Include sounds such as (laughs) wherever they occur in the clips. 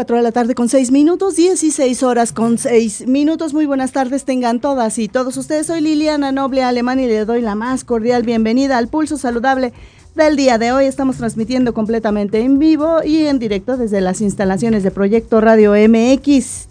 Cuatro de la tarde con seis minutos, 16 horas con seis minutos. Muy buenas tardes tengan todas y todos ustedes. Soy Liliana Noble Alemán y le doy la más cordial bienvenida al Pulso Saludable del día de hoy. Estamos transmitiendo completamente en vivo y en directo desde las instalaciones de Proyecto Radio MX.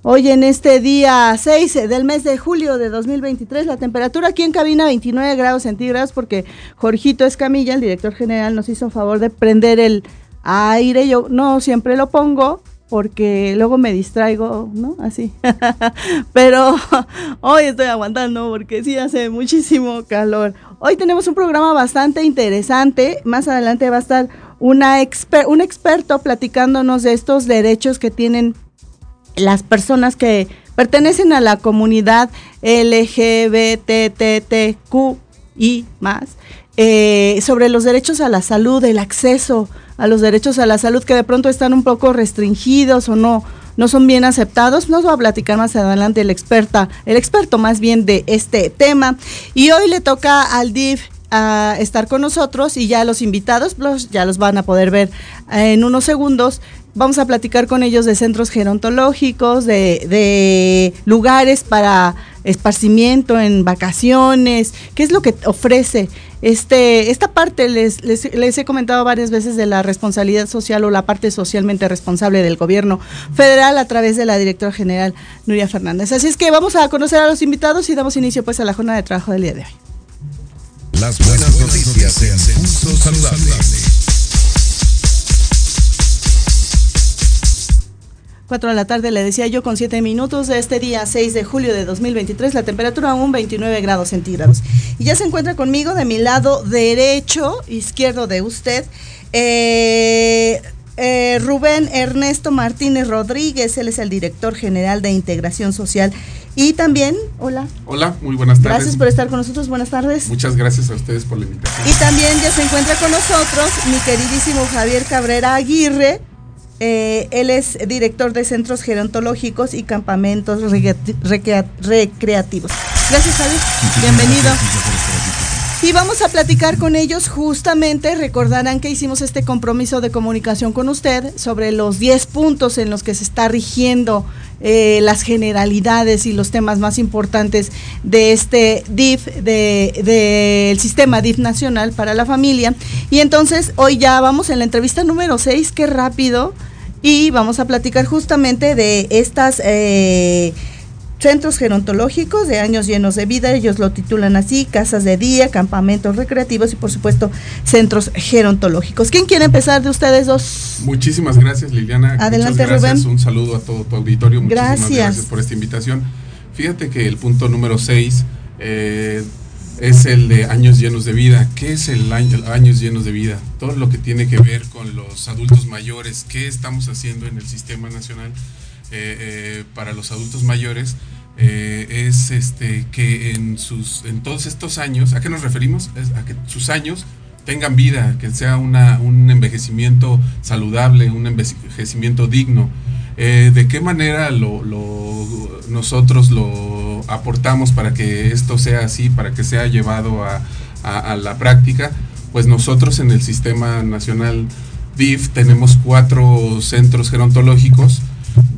Hoy en este día 6 del mes de julio de 2023, la temperatura aquí en cabina 29 grados centígrados porque Jorgito Escamilla, el director general, nos hizo favor de prender el aire. Yo no siempre lo pongo porque luego me distraigo, ¿no? Así. (laughs) Pero (laughs) hoy estoy aguantando porque sí hace muchísimo calor. Hoy tenemos un programa bastante interesante. Más adelante va a estar un experto platicándonos de estos derechos que tienen las personas que pertenecen a la comunidad LGBTTQ más, eh, sobre los derechos a la salud, el acceso a los derechos a la salud que de pronto están un poco restringidos o no, no son bien aceptados. Nos va a platicar más adelante el experta, el experto más bien de este tema. Y hoy le toca al DIF a estar con nosotros y ya los invitados los, ya los van a poder ver en unos segundos. Vamos a platicar con ellos de centros gerontológicos, de, lugares para esparcimiento en vacaciones, qué es lo que ofrece este, esta parte les, les, he comentado varias veces de la responsabilidad social o la parte socialmente responsable del gobierno federal a través de la directora general Nuria Fernández. Así es que vamos a conocer a los invitados y damos inicio pues a la jornada de trabajo del día de hoy. Las buenas noticias en Pulso Saludable. 4 de la tarde, le decía yo, con 7 minutos de este día 6 de julio de 2023, la temperatura aún 29 grados centígrados. Y ya se encuentra conmigo de mi lado derecho, izquierdo de usted, eh, eh, Rubén Ernesto Martínez Rodríguez, él es el director general de Integración Social. Y también, hola. Hola, muy buenas tardes. Gracias por estar con nosotros, buenas tardes. Muchas gracias a ustedes por la invitación. Y también ya se encuentra con nosotros mi queridísimo Javier Cabrera Aguirre, eh, él es director de centros gerontológicos y campamentos recreativos. Gracias, Javier. Bienvenido. Y vamos a platicar con ellos justamente, recordarán que hicimos este compromiso de comunicación con usted sobre los 10 puntos en los que se está rigiendo eh, las generalidades y los temas más importantes de este DIF, del de, sistema DIF nacional para la familia. Y entonces hoy ya vamos en la entrevista número 6, qué rápido, y vamos a platicar justamente de estas... Eh, centros gerontológicos de años llenos de vida, ellos lo titulan así, casas de día, campamentos recreativos y por supuesto centros gerontológicos. ¿Quién quiere empezar de ustedes dos? Muchísimas gracias Liliana. Adelante Muchas gracias. Rubén. Un saludo a todo tu auditorio. Muchísimas gracias. gracias por esta invitación. Fíjate que el punto número 6 eh, es el de años llenos de vida. ¿Qué es el año, años llenos de vida? Todo lo que tiene que ver con los adultos mayores. ¿Qué estamos haciendo en el sistema nacional? Eh, eh, para los adultos mayores eh, es este que en sus en todos estos años, ¿a qué nos referimos? A que sus años tengan vida, que sea una, un envejecimiento saludable, un envejecimiento digno. Eh, ¿De qué manera nosotros lo aportamos para que esto sea así, para que sea llevado a, la práctica? Pues nosotros en el Sistema Nacional DIF tenemos cuatro centros gerontológicos,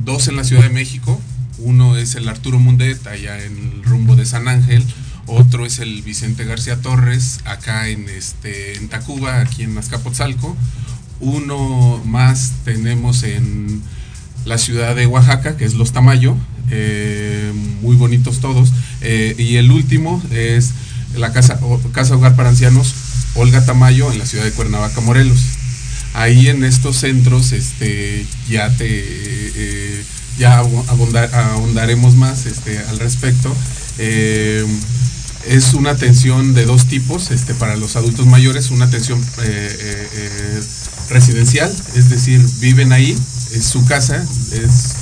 dos en la Ciudad de México, uno es el Arturo Mundet, allá en el rumbo de San Ángel, otro es el Vicente García Torres, acá en, este, en Tacuba, aquí en Azcapotzalco, Uno más tenemos en la ciudad de Oaxaca, que es Los Tamayo, eh, muy bonitos todos. Eh, y el último es la casa, casa Hogar para Ancianos Olga Tamayo en la ciudad de Cuernavaca, Morelos. Ahí en estos centros este, ya te eh, ya ahondaremos más este, al respecto. es una atención de dos tipos este, para los adultos mayores, una atención residencial, es decir, viven ahí, es su casa, es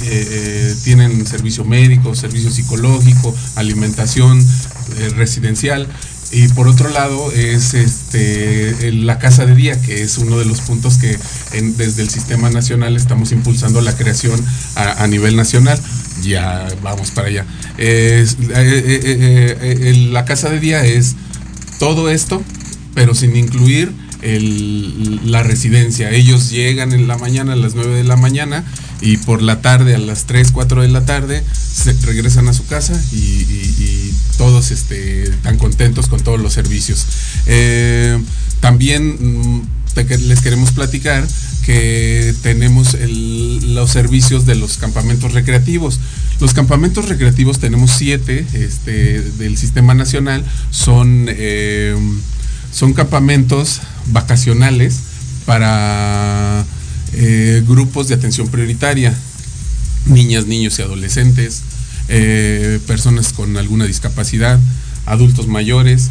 eh, eh, tienen servicio médico, servicio psicológico, alimentación eh, residencial. Y por otro lado es este, la casa de día, que es uno de los puntos que desde el sistema nacional estamos impulsando la creación a, nivel nacional. Ya vamos para allá. la casa de día es todo esto, pero sin incluir la residencia. Ellos llegan en la mañana a las 9 de la mañana y por la tarde a las 3, 4 de la tarde se regresan a su casa y, todos este, están contentos con todos los servicios. Eh, también mm, les queremos platicar que tenemos los servicios de los campamentos recreativos. Los campamentos recreativos tenemos siete este, del sistema nacional, son, eh, son campamentos vacacionales para eh, grupos de atención prioritaria, niñas, niños y adolescentes, eh, personas con alguna discapacidad, adultos mayores.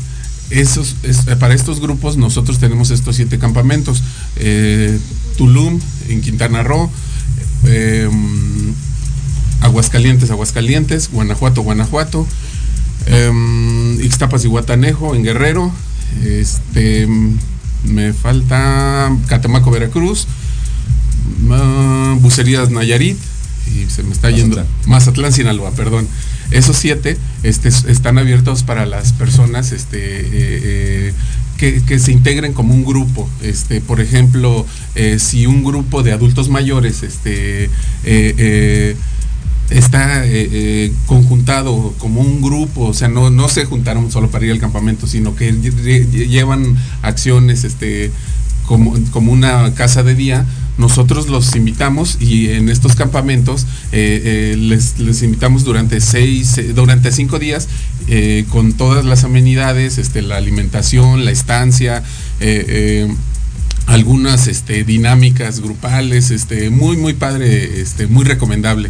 Esos, para estos grupos nosotros tenemos estos siete campamentos. Eh, Tulum, en Quintana Roo, em, Aguascalientes, Aguascalientes, Guanajuato, Guanajuato, em, Ixtapas y Guatanejo, en Guerrero, este, me falta Catemaco, Veracruz, Bucerías Nayarit y se me está yendo Mazatlán, Sinaloa, perdón. Esos siete este, están abiertos para las personas este, eh, eh, que, se integren como un grupo. Este, por ejemplo, eh, si un grupo de adultos mayores este, está conjuntado como un grupo, o sea, no, no se juntaron solo para ir al campamento, sino que llevan acciones este, como, como una casa de día, nosotros los invitamos y en estos campamentos eh, eh, les, invitamos durante seis, eh, durante cinco días con todas las amenidades, este, la alimentación, la estancia, algunas este, dinámicas grupales, este, muy, muy padre, este, muy recomendable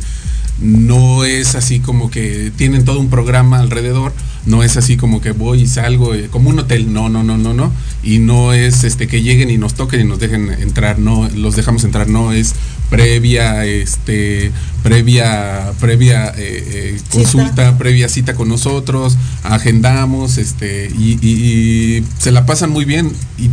no es así como que tienen todo un programa alrededor, no es así como que voy y salgo eh, como un hotel, no, no, no, no, no, y no es este que lleguen y nos toquen y nos dejen entrar, no, los dejamos entrar, no es previa, este, previa, previa eh, eh, consulta, previa cita con nosotros, agendamos, este, y, y, se la pasan muy bien y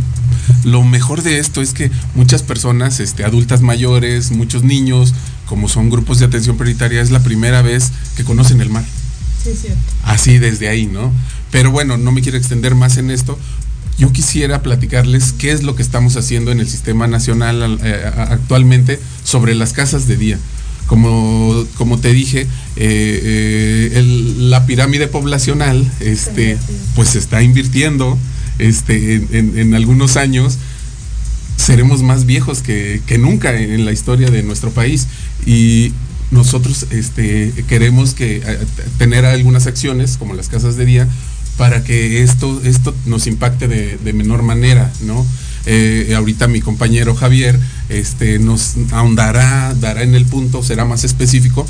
lo mejor de esto es que muchas personas, este, adultas mayores, muchos niños, como son grupos de atención prioritaria, es la primera vez que conocen el mar. Sí, sí. Así desde ahí, ¿no? Pero bueno, no me quiero extender más en esto. Yo quisiera platicarles qué es lo que estamos haciendo en el sistema nacional eh, actualmente sobre las casas de día. Como, como te dije, eh, eh, la pirámide poblacional este, pues se está invirtiendo este, en, en algunos años seremos más viejos que, nunca en la historia de nuestro país y nosotros este, queremos que, eh, tener algunas acciones como las casas de día para que esto, esto nos impacte de, menor manera, ¿no? Eh, ahorita mi compañero Javier este, nos ahondará, dará en el punto, será más específico,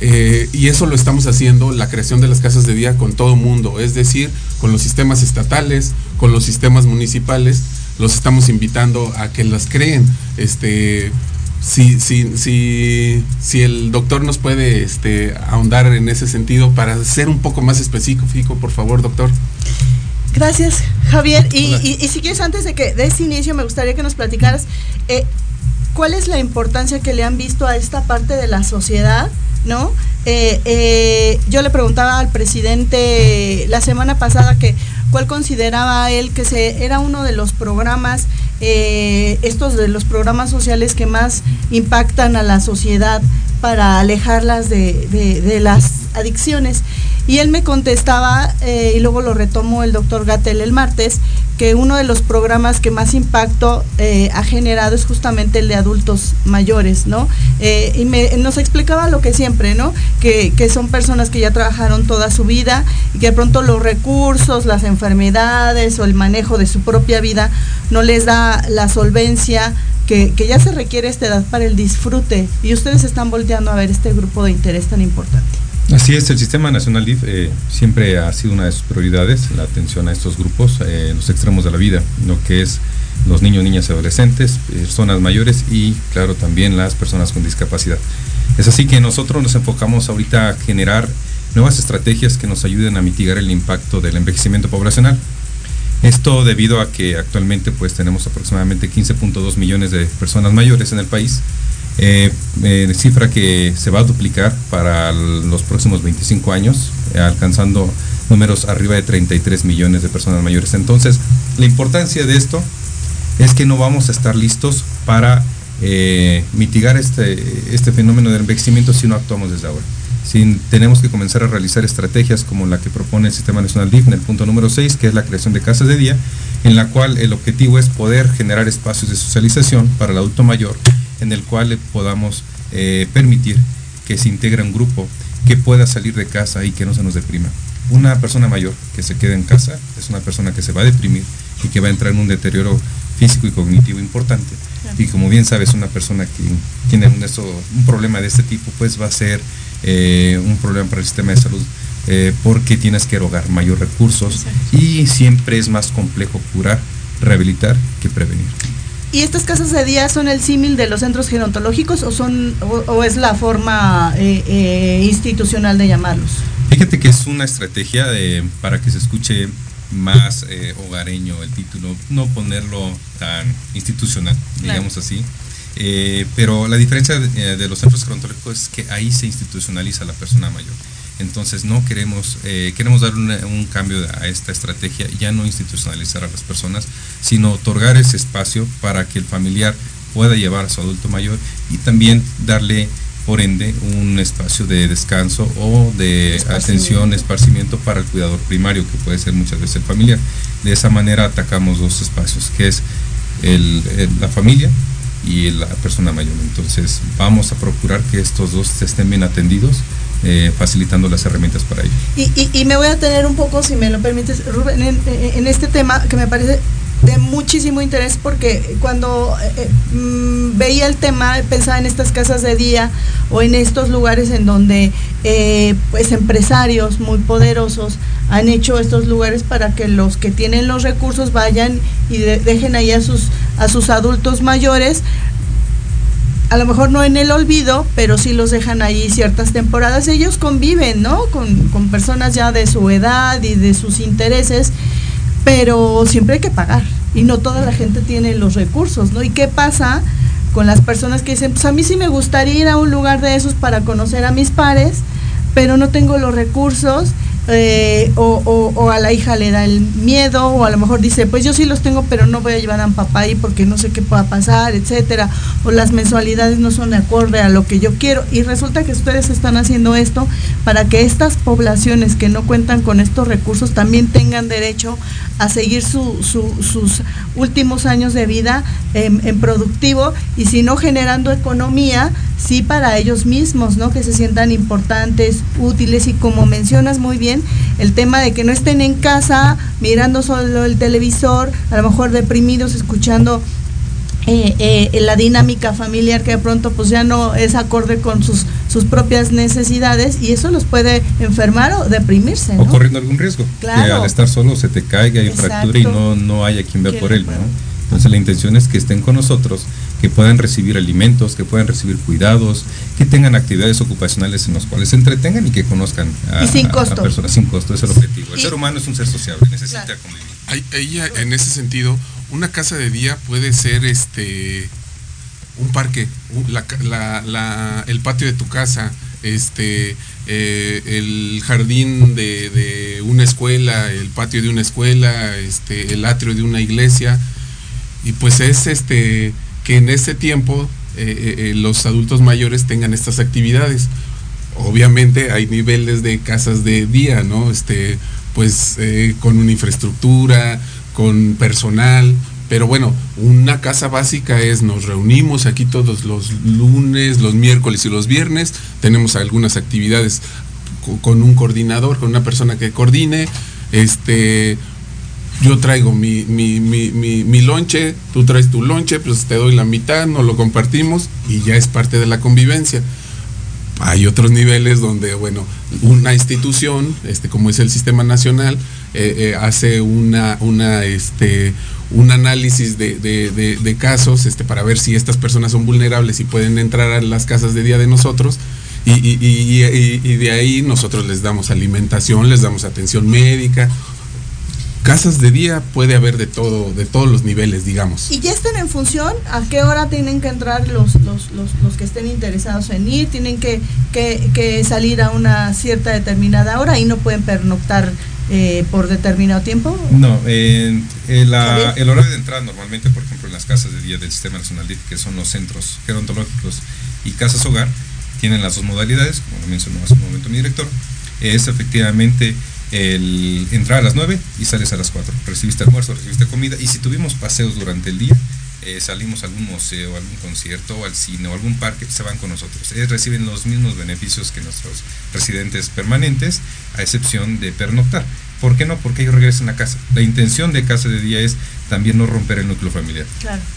eh, y eso lo estamos haciendo, la creación de las casas de día con todo mundo, es decir, con los sistemas estatales, con los sistemas municipales, los estamos invitando a que las creen. Este, si, si, si, si el doctor nos puede este, ahondar en ese sentido para ser un poco más específico, por favor, doctor. Gracias, Javier. Y, y, si quieres, antes de que de ese inicio, me gustaría que nos platicaras eh, cuál es la importancia que le han visto a esta parte de la sociedad, ¿no? Eh, eh, yo le preguntaba al presidente la semana pasada que cuál consideraba él que se, era uno de los programas, eh, estos de los programas sociales que más impactan a la sociedad para alejarlas de, las adicciones. Y él me contestaba, eh, y luego lo retomó el doctor Gatel el martes, que uno de los programas que más impacto eh, ha generado es justamente el de adultos mayores, ¿no? Eh, y me, nos explicaba lo que siempre, ¿no? Que, que, son personas que ya trabajaron toda su vida y que de pronto los recursos, las enfermedades o el manejo de su propia vida no les da la solvencia que, que ya se requiere a esta edad para el disfrute. Y ustedes están volteando a ver este grupo de interés tan importante. Así es, el Sistema Nacional DIF eh, siempre ha sido una de sus prioridades, la atención a estos grupos eh, los extremos de la vida, lo que es los niños, niñas y adolescentes, personas mayores y, claro, también las personas con discapacidad. Es así que nosotros nos enfocamos ahorita a generar nuevas estrategias que nos ayuden a mitigar el impacto del envejecimiento poblacional. Esto debido a que actualmente pues tenemos aproximadamente 15.2 millones de personas mayores en el país, eh, eh, cifra que se va a duplicar para los próximos 25 años, eh, alcanzando números arriba de 33 millones de personas mayores. Entonces, la importancia de esto es que no vamos a estar listos para mitigar este, este fenómeno del envejecimiento si no actuamos desde ahora. Si tenemos que comenzar a realizar estrategias como la que propone el Sistema Nacional DIF en el punto número 6, que es la creación de casas de día, en la cual el objetivo es poder generar espacios de socialización para el adulto mayor en el cual podamos eh, permitir que se integre un grupo que pueda salir de casa y que no se nos deprima. Una persona mayor que se quede en casa es una persona que se va a deprimir y que va a entrar en un deterioro físico y cognitivo importante. Y como bien sabes, una persona que tiene un, un problema de este tipo, pues va a ser eh, un problema para el sistema de salud eh, porque tienes que erogar mayor recursos y siempre es más complejo curar, rehabilitar que prevenir. ¿Y estas casas de día son el símil de los centros gerontológicos o son o, es la forma eh, eh, institucional de llamarlos? Fíjate que es una estrategia de, para que se escuche más eh, hogareño el título, no ponerlo tan institucional, digamos así. pero la diferencia de, de los centros gerontológicos es que ahí se institucionaliza la persona mayor. Entonces no queremos, eh, queremos dar un cambio a esta estrategia, ya no institucionalizar a las personas, sino otorgar ese espacio para que el familiar pueda llevar a su adulto mayor y también darle por ende un espacio de descanso o de atención, esparcimiento para el cuidador primario, que puede ser muchas veces el familiar. De esa manera atacamos dos espacios, que es la familia y la persona mayor. Entonces vamos a procurar que estos dos estén bien atendidos eh, facilitando las herramientas para ello. Y, me voy a tener un poco, si me lo permites, Rubén, en, este tema que me parece de muchísimo interés porque cuando eh, eh, mm, veía el tema pensaba en estas casas de día o en estos lugares en donde pues empresarios muy poderosos han hecho estos lugares para que los que tienen los recursos vayan y dejen ahí a sus a sus adultos mayores a lo mejor no en el olvido, pero sí los dejan ahí ciertas temporadas. Ellos conviven, ¿no? Con, con, personas ya de su edad y de sus intereses, pero siempre hay que pagar. Y no toda la gente tiene los recursos, ¿no? ¿Y qué pasa con las personas que dicen, pues a mí sí me gustaría ir a un lugar de esos para conocer a mis pares, pero no tengo los recursos eh, o, a la hija le da el miedo, o a lo mejor dice, pues yo sí los tengo, pero no voy a llevar a mi papá ahí porque no sé qué pueda pasar, etcétera, o las mensualidades no son de acorde a lo que yo quiero. Y resulta que ustedes están haciendo esto para que estas poblaciones que no cuentan con estos recursos también tengan derecho a seguir sus últimos años de vida en, productivo y si no generando economía, sí para ellos mismos, ¿no? Que se sientan importantes, útiles y como mencionas muy bien, el tema de que no estén en casa mirando solo el televisor, a lo mejor deprimidos, escuchando eh, eh, la dinámica familiar que de pronto pues ya no es acorde con sus, sus propias necesidades y eso los puede enfermar o deprimirse. O corriendo algún riesgo. Claro. Que al estar solo se te caiga y fractura y no, no haya quien vea por él. ¿no? Entonces la intención es que estén con nosotros, que puedan recibir alimentos, que puedan recibir cuidados, que tengan actividades ocupacionales en las cuales se entretengan y que conozcan a, sin costo. personas sin costo, es el objetivo. El ser humano es un ser sociable, necesita convivir. Ahí, en ese sentido, una casa de día puede ser este un parque, el patio de tu casa, este, eh, el jardín de, una escuela, el patio de una escuela, este, el atrio de una iglesia, y pues es este que en ese tiempo eh, eh, los adultos mayores tengan estas actividades. obviamente hay niveles de casas de día, ¿no? Este, pues con una infraestructura, con personal, pero bueno, una casa básica es nos reunimos aquí todos los lunes, los miércoles y los viernes, tenemos algunas actividades con un coordinador, con una persona que coordine, este yo traigo mi, mi, mi, mi, lonche, tú traes tu lonche, pues te doy la mitad, nos lo compartimos y ya es parte de la convivencia. Hay otros niveles donde, bueno, una institución, este, como es el Sistema Nacional, eh, eh, hace una, una, este, un análisis de, de, casos este, para ver si estas personas son vulnerables y pueden entrar a las casas de día de nosotros. Y, y, de ahí nosotros les damos alimentación, les damos atención médica, casas de día puede haber de todo, de todos los niveles, digamos. ¿Y ya están en función? ¿A qué hora tienen que entrar los, los, los, que estén interesados en ir? ¿Tienen que, que, salir a una cierta determinada hora y no pueden pernoctar eh, por determinado tiempo? No, el horario de entrada normalmente, por ejemplo, en las casas de día del Sistema Nacional DIF, que son los centros gerontológicos y casas hogar, tienen las dos modalidades, como lo mencionó hace un momento mi director, es efectivamente el entrar a las 9 y sales a las 4. Recibiste almuerzo, recibiste comida y si tuvimos paseos durante el día, eh, salimos a algún museo, algún concierto o al cine o algún parque, se van con nosotros. Ellos reciben los mismos beneficios que nuestros residentes permanentes, a excepción de pernoctar. ¿Por qué no? Porque ellos regresan a casa. La intención de casa de día es también no romper el núcleo familiar.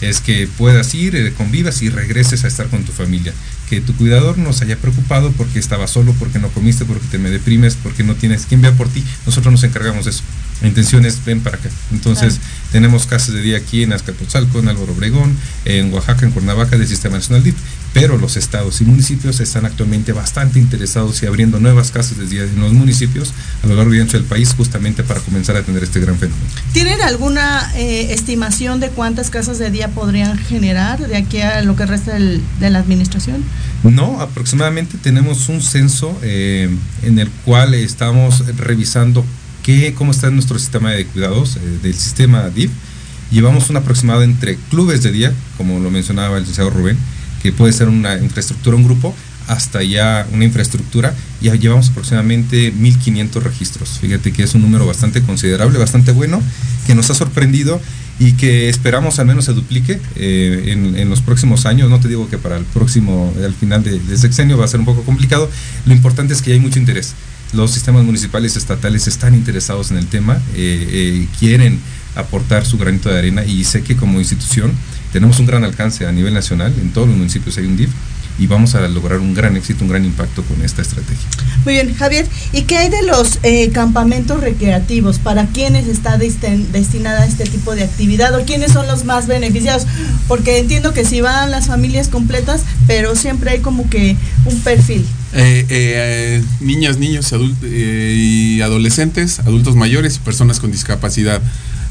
Es que puedas ir, eh, convivas y regreses a estar con tu familia que tu cuidador no se haya preocupado porque estaba solo, porque no comiste, porque te me deprimes, porque no tienes quien vea por ti. Nosotros nos encargamos de eso. La intención es ven para acá. Entonces, tenemos casas de día aquí en Azcapotzalco, en Álvaro Obregón, en Oaxaca, en Cuernavaca del Sistema Nacional DIF. Pero los estados y municipios están actualmente bastante interesados y abriendo nuevas casas de día en los municipios a lo largo y ancho del país, justamente para comenzar a atender este gran fenómeno. ¿Tienen alguna eh, estimación de cuántas casas de día podrían generar de aquí a lo que resta de la administración? No, aproximadamente tenemos un censo eh, en el cual estamos revisando cómo está nuestro sistema de cuidados eh, del sistema DIF. Llevamos un aproximado entre clubes de día, como lo mencionaba el licenciado Rubén, que puede ser una infraestructura, un grupo, hasta ya una infraestructura, ya llevamos aproximadamente 1.500 registros. Fíjate que es un número bastante considerable, bastante bueno, que nos ha sorprendido y que esperamos al menos se duplique eh, en, los próximos años. No te digo que para el próximo, al final de, sexenio va a ser un poco complicado. Lo importante es que hay mucho interés. Los sistemas municipales estatales están interesados en el tema, eh, eh, quieren aportar su granito de arena y sé que como institución tenemos un gran alcance a nivel nacional, en todos los municipios hay un DIF y vamos a lograr un gran éxito, un gran impacto con esta estrategia. Muy bien, Javier, ¿y qué hay de los eh, campamentos recreativos? ¿Para quiénes está destinada este tipo de actividad o quiénes son los más beneficiados? Porque entiendo que si van las familias completas, pero siempre hay como que un perfil. Eh, eh, niñas, niños y adolescentes, adultos mayores y personas con discapacidad.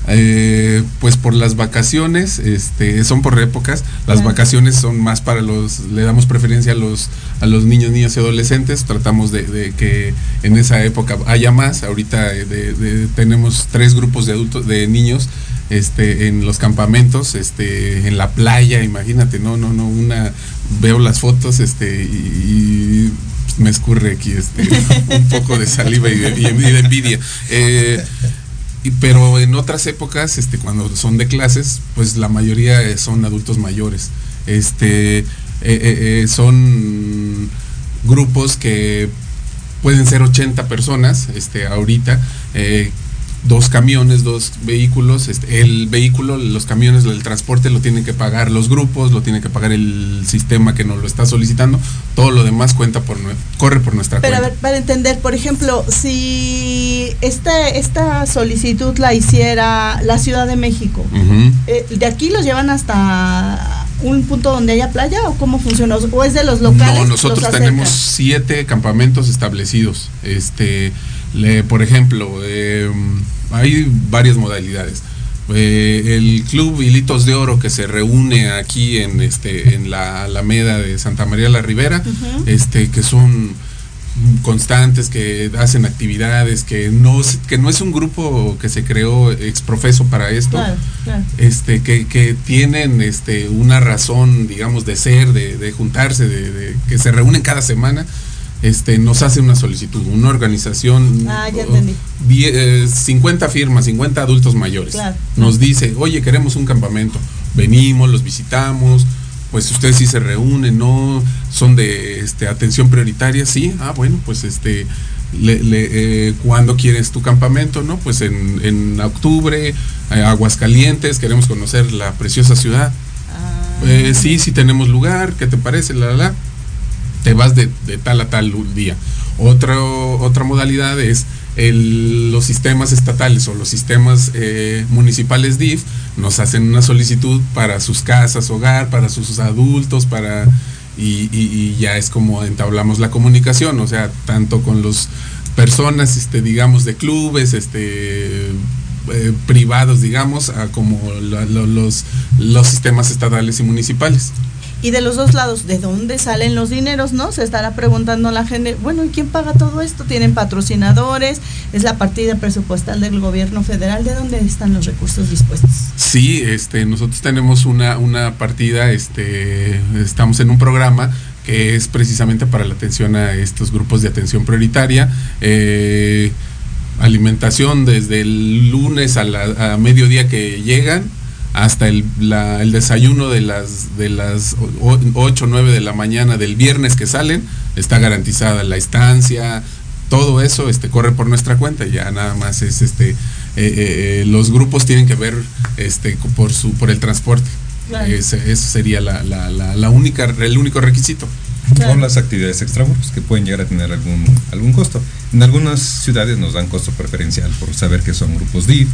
Eh, pues por las vacaciones, este, son por épocas, las vacaciones son más para los, le damos preferencia a los, a los niños, niñas y adolescentes, tratamos de, que en esa época haya más, ahorita eh, tenemos tres grupos de adultos, de niños, este, en los campamentos, este, en la playa, imagínate, no, no, no, una, veo las fotos, este, y, me escurre aquí, este, (laughs) un poco de saliva y de, envidia. Eh, pero en otras épocas, este, cuando son de clases, pues la mayoría son adultos mayores. Este, eh, eh, eh, son grupos que pueden ser 80 personas este, ahorita, dos camiones, dos vehículos. Este, el vehículo, los camiones, el transporte lo tienen que pagar los grupos, lo tiene que pagar el sistema que nos lo está solicitando. Todo lo demás cuenta por corre por nuestra Pero cuenta. a ver, para entender, por ejemplo, si esta, esta solicitud la hiciera la Ciudad de México, eh, ¿de aquí los llevan hasta un punto donde haya playa o cómo funciona? ¿O es de los locales? No, nosotros tenemos siete campamentos establecidos. Este, le, por ejemplo, eh, hay varias modalidades. Eh, el Club Hilitos de Oro que se reúne aquí en este en la Alameda de Santa María la Ribera, este que son constantes, que hacen actividades, que no, que no es un grupo que se creó exprofeso para esto, este, que, que, tienen este, una razón, digamos, de ser, de, juntarse, de, que se reúnen cada semana este, nos hace una solicitud, una organización, ah, ya entendí. 50 firmas, 50 adultos mayores. Nos dice, oye, queremos un campamento, venimos, los visitamos, pues ustedes sí se reúnen, ¿no? Son de este, atención prioritaria, sí, ah, bueno, pues este, le, eh, ¿cuándo quieres tu campamento? ¿No? Pues en, en octubre, eh, Aguascalientes, queremos conocer la preciosa ciudad. Ah. Eh, sí, sí tenemos lugar, ¿qué te parece? La, la, Te vas de, tal a tal día. Otra, otra modalidad es los sistemas estatales o los sistemas municipales DIF nos hacen una solicitud para sus casas, hogar, para sus adultos, para y, ya es como entablamos la comunicación, o sea, tanto con los personas, este, digamos, de clubes, este, eh, privados, digamos, como los, los sistemas estatales y municipales. Y de los dos lados, ¿de dónde salen los dineros? ¿No? Se estará preguntando la gente, bueno, ¿y quién paga todo esto? ¿Tienen patrocinadores? ¿Es la partida presupuestal del gobierno federal? ¿De dónde están los recursos dispuestos? Sí, este, nosotros tenemos una, una partida, este, estamos en un programa que es precisamente para la atención a estos grupos de atención prioritaria. Eh, alimentación desde el lunes a, la, a mediodía que llegan hasta el, el, desayuno de las, de las 8 o 9 de la mañana del viernes que salen, está garantizada la estancia, todo eso este, corre por nuestra cuenta, ya nada más es este, eh, eh, eh, los grupos tienen que ver este, por, su, por el transporte. Ese, sería la, la, la, única, el único requisito. Son las actividades extramuros que pueden llegar a tener algún, algún costo. En algunas ciudades nos dan costo preferencial por saber que son grupos DIF,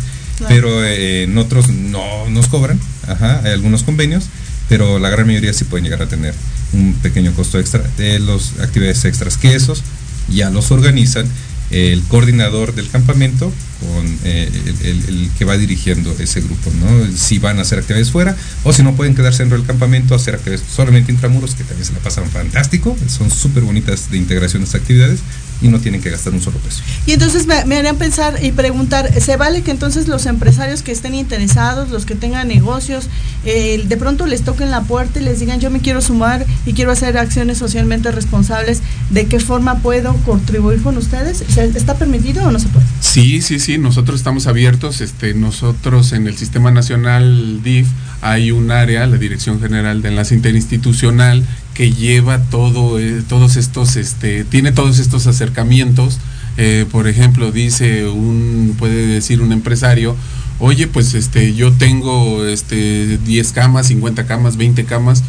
pero eh, en otros no nos cobran, Ajá, hay algunos convenios, pero la gran mayoría sí pueden llegar a tener un pequeño costo extra de las actividades extras que esos ya los organizan el coordinador del campamento con eh, el, que va dirigiendo ese grupo, ¿no? Si van a hacer actividades fuera o si no pueden quedarse dentro del campamento hacer actividades solamente intramuros, que también se la pasan fantástico, son súper bonitas de integración estas actividades, y no tienen que gastar un solo peso. Y entonces me, harían pensar y preguntar, ¿se vale que entonces los empresarios que estén interesados, los que tengan negocios, eh, de pronto les toquen la puerta y les digan yo me quiero sumar y quiero hacer acciones socialmente responsables, ¿de qué forma puedo contribuir con ustedes? ¿Está permitido o no se puede? Sí, sí, sí, nosotros estamos abiertos, este, nosotros en el Sistema Nacional DIF hay un área, la Dirección General de Enlace Interinstitucional, que lleva todo, eh, todos estos, este, tiene todos estos acercamientos. Eh, por ejemplo, dice un, puede decir un empresario, oye, pues este, yo tengo este, 10 camas, 50 camas, 20 camas,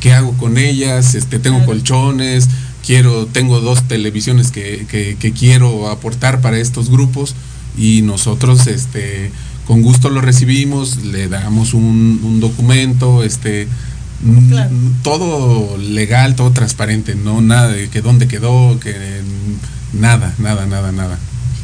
¿qué hago con ellas? Este, tengo colchones, quiero, tengo dos televisiones que, que, quiero aportar para estos grupos y nosotros este, con gusto lo recibimos, le damos un, un documento, este, todo legal, todo transparente, no nada de que dónde quedó, que nada, nada, nada, nada.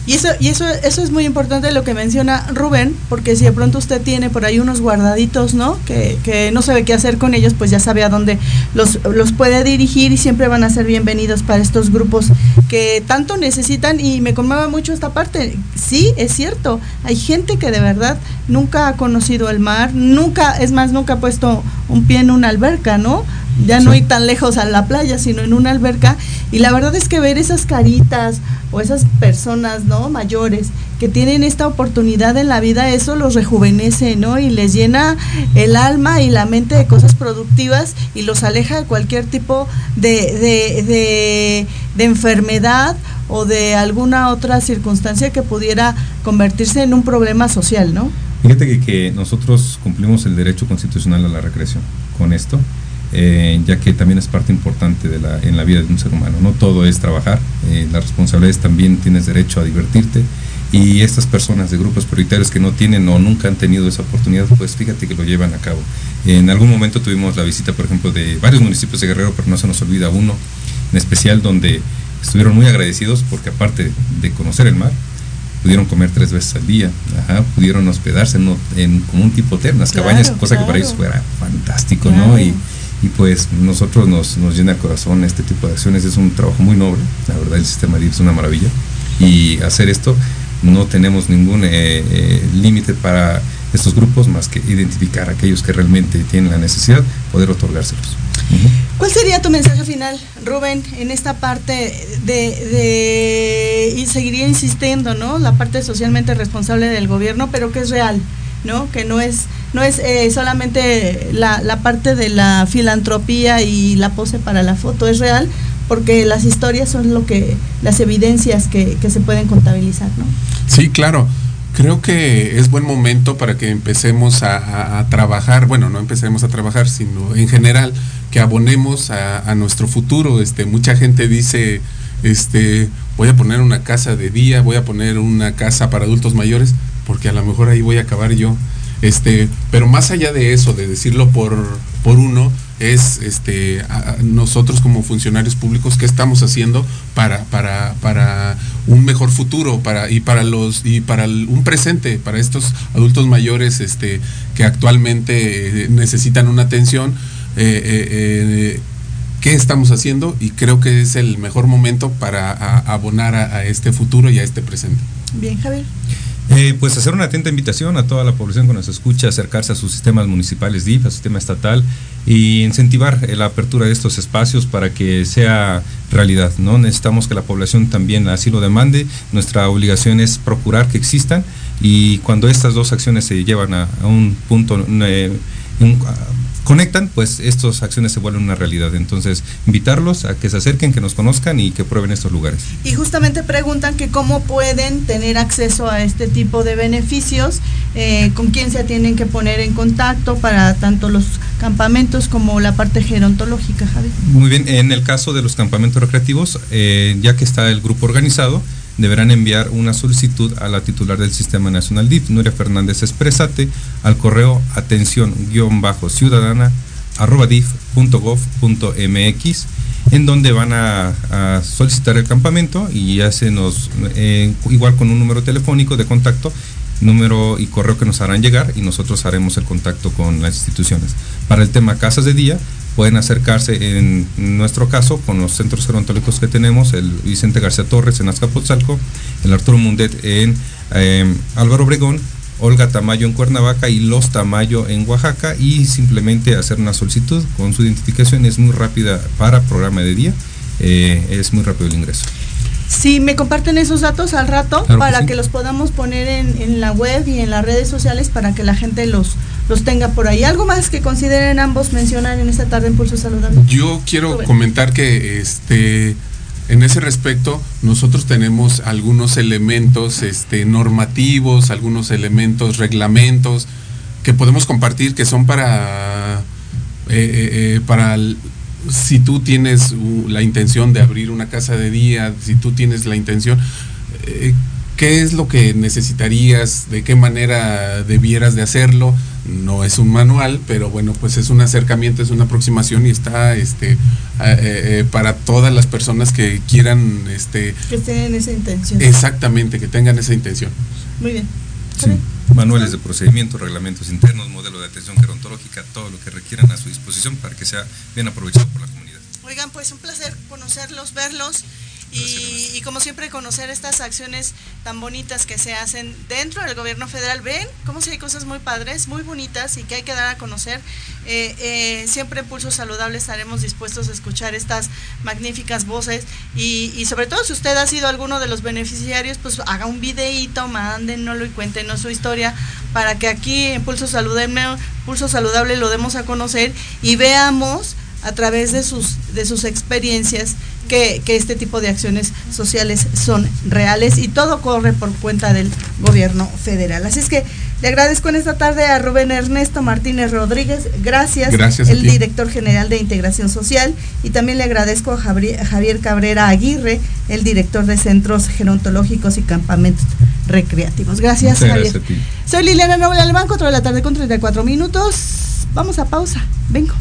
Y eso, y eso, eso es muy importante lo que menciona Rubén, porque si de pronto usted tiene por ahí unos guardaditos, ¿no? Que, que no sabe qué hacer con ellos, pues ya sabe a dónde los, los puede dirigir y siempre van a ser bienvenidos para estos grupos que tanto necesitan. Y me conmueve mucho esta parte. Sí, es cierto, hay gente que de verdad nunca ha conocido el mar, nunca, es más, nunca ha puesto un pie en una alberca, ¿no? Ya no ir tan lejos a la playa, sino en una alberca. Y la verdad es que ver esas caritas o esas personas, ¿no? Mayores que tienen esta oportunidad en la vida, eso los rejuvenece, ¿no? Y les llena el alma y la mente de cosas productivas y los aleja de cualquier tipo de, de, de enfermedad o de alguna otra circunstancia que pudiera convertirse en un problema social, ¿no? Fíjate que, que nosotros cumplimos el derecho constitucional a la recreación con esto. Eh, ya que también es parte importante de la, en la vida de un ser humano. No todo es trabajar, eh, las responsabilidades también tienes derecho a divertirte y estas personas de grupos prioritarios que no tienen o nunca han tenido esa oportunidad, pues fíjate que lo llevan a cabo. En algún momento tuvimos la visita, por ejemplo, de varios municipios de Guerrero, pero no se nos olvida uno, en especial donde estuvieron muy agradecidos porque aparte de conocer el mar, pudieron comer tres veces al día, pudieron hospedarse en, como un tipo hotel, las cabañas, cosa que para ellos fuera fantástico, ¿no? Y, y pues nosotros nos, nos llena el corazón este tipo de acciones, es un trabajo muy noble, la verdad el sistema DIF es una maravilla y hacer esto no tenemos ningún eh, eh, límite para estos grupos más que identificar a aquellos que realmente tienen la necesidad, poder otorgárselos. ¿Cuál sería tu mensaje final, Rubén, en esta parte de, y seguiría insistiendo, ¿no? La parte socialmente responsable del gobierno, pero que es real, ¿no? Que no es, no es eh, solamente la, la parte de la filantropía y la pose para la foto, es real porque las historias son lo que, las evidencias que, que se pueden contabilizar, ¿no? Sí, claro. Creo que es buen momento para que empecemos a, trabajar, bueno, no empecemos a trabajar, sino en general que abonemos a, nuestro futuro. Este, mucha gente dice, este, voy a poner una casa de día, voy a poner una casa para adultos mayores, porque a lo mejor ahí voy a acabar yo. Este, pero más allá de eso, de decirlo por, por uno, es este, nosotros como funcionarios públicos qué estamos haciendo para, para, para un mejor futuro para, y para los y para un presente para estos adultos mayores este, que actualmente necesitan una atención. Eh, eh, eh, qué estamos haciendo y creo que es el mejor momento para abonar a este futuro y a este presente. Bien, Javier. Eh, pues hacer una atenta invitación a toda la población que nos escucha, acercarse a sus sistemas municipales DIF, al sistema estatal y incentivar eh, la apertura de estos espacios para que sea realidad. ¿no? Necesitamos que la población también así lo demande. Nuestra obligación es procurar que existan y cuando estas dos acciones se llevan a, un punto, eh, conectan, pues estas acciones se vuelven una realidad. Entonces, invitarlos a que se acerquen, que nos conozcan y que prueben estos lugares. Y justamente preguntan que cómo pueden tener acceso a este tipo de beneficios, eh, con quién se tienen que poner en contacto para tanto los campamentos como la parte gerontológica, Javi. Muy bien, en el caso de los campamentos recreativos, eh, ya que está el grupo organizado, deberán enviar una solicitud a la titular del Sistema Nacional DIF, Nuria Fernández Expresate, al correo atención-ciudadana dif.gov.mx en donde van a, solicitar el campamento y ya se nos, eh, igual con un número telefónico de contacto, número y correo que nos harán llegar y nosotros haremos el contacto con las instituciones. Para el tema casas de día, pueden acercarse en nuestro caso con los centros gerontológicos que tenemos, el Vicente García Torres en Azcapotzalco, el Arturo Mundet en em, Álvaro Obregón, Olga Tamayo en Cuernavaca y Los Tamayo en Oaxaca y simplemente hacer una solicitud con su identificación es muy rápida para programa de día, eh, es muy rápido el ingreso. Si me comparten esos datos al rato para que, los podamos poner en, en, la web y en las redes sociales para que la gente los, los tenga por ahí. ¿Algo más que consideren ambos mencionar en esta tarde en Pulso Saludable? Yo quiero comentar que este en ese respecto nosotros tenemos algunos elementos este, normativos, algunos elementos, reglamentos que podemos compartir que son para, eh, eh, eh, para si tú tienes la intención de abrir una casa de día, si tú tienes la intención, ¿qué es lo que necesitarías? ¿De qué manera debieras de hacerlo? No es un manual, pero bueno, pues es un acercamiento, es una aproximación y está este, eh, para todas las personas que quieran... Este, que tengan esa intención. Exactamente, que tengan esa intención. Muy bien. Manuales de procedimiento, reglamentos internos, modelo de atención gerontológica, todo lo que requieran a su disposición para que sea bien aprovechado por la comunidad. Oigan, pues un placer conocerlos, verlos y, como siempre conocer estas acciones tan bonitas que se hacen dentro del gobierno federal. Ven cómo si hay cosas muy padres, muy bonitas y que hay que dar a conocer. Eh, eh, siempre en Pulso Saludable estaremos dispuestos a escuchar estas magníficas voces y, sobre todo si usted ha sido alguno de los beneficiarios, pues haga un videíto, mándenoslo y cuéntenos su historia para que aquí en Pulso Saludable, Pulso Saludable lo demos a conocer y veamos a través de sus, de sus experiencias que, este tipo de acciones sociales son reales y todo corre por cuenta del gobierno federal. Así es que le agradezco en esta tarde a Rubén Ernesto Martínez Rodríguez, gracias, gracias el director general de Integración Social, y también le agradezco a Javier Cabrera Aguirre, el director de Centros Gerontológicos y Campamentos Recreativos. Gracias, Javier. Soy Liliana Noble Alemán, 4 de la tarde con 34 minutos. Vamos a pausa. Vengo.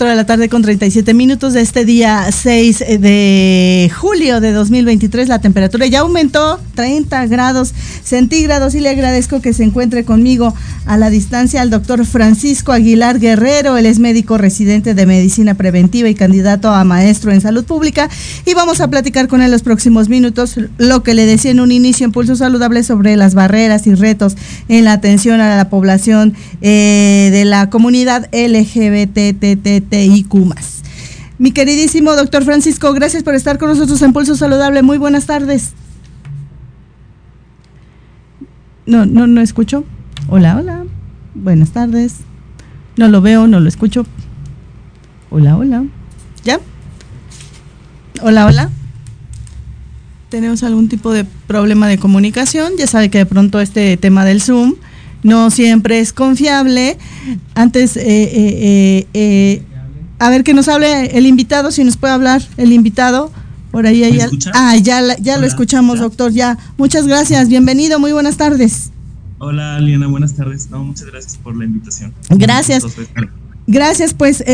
4 de la tarde con 37 minutos de este día 6 de julio de 2023. La temperatura ya aumentó 30 grados centígrados y le agradezco que se encuentre conmigo a la distancia al doctor Francisco Aguilar Guerrero. Él es médico residente de medicina preventiva y candidato a maestro en salud pública. Y vamos a platicar con él los próximos minutos lo que le decía en un inicio en Pulso Saludable sobre las barreras y retos en la atención a la población eh, de la comunidad LGBTTIQ. Mi queridísimo doctor Francisco, gracias por estar con nosotros en Pulso Saludable. Muy buenas tardes. No, no, no escucho. Hola, hola. Buenas tardes. No lo veo, no lo escucho. Hola, hola. ¿Ya? Hola, hola. Tenemos algún tipo de problema de comunicación. Ya sabe que de pronto este tema del Zoom no siempre es confiable. Antes, eh, eh, eh, a ver que nos hable el invitado, si nos puede hablar el invitado. Por ahí, ahí ah, ya, ya lo escuchamos, doctor. Ya, muchas gracias. Bienvenido, muy buenas tardes. Hola, Liana, buenas tardes. muchas gracias por la invitación. Gracias. Gracias, pues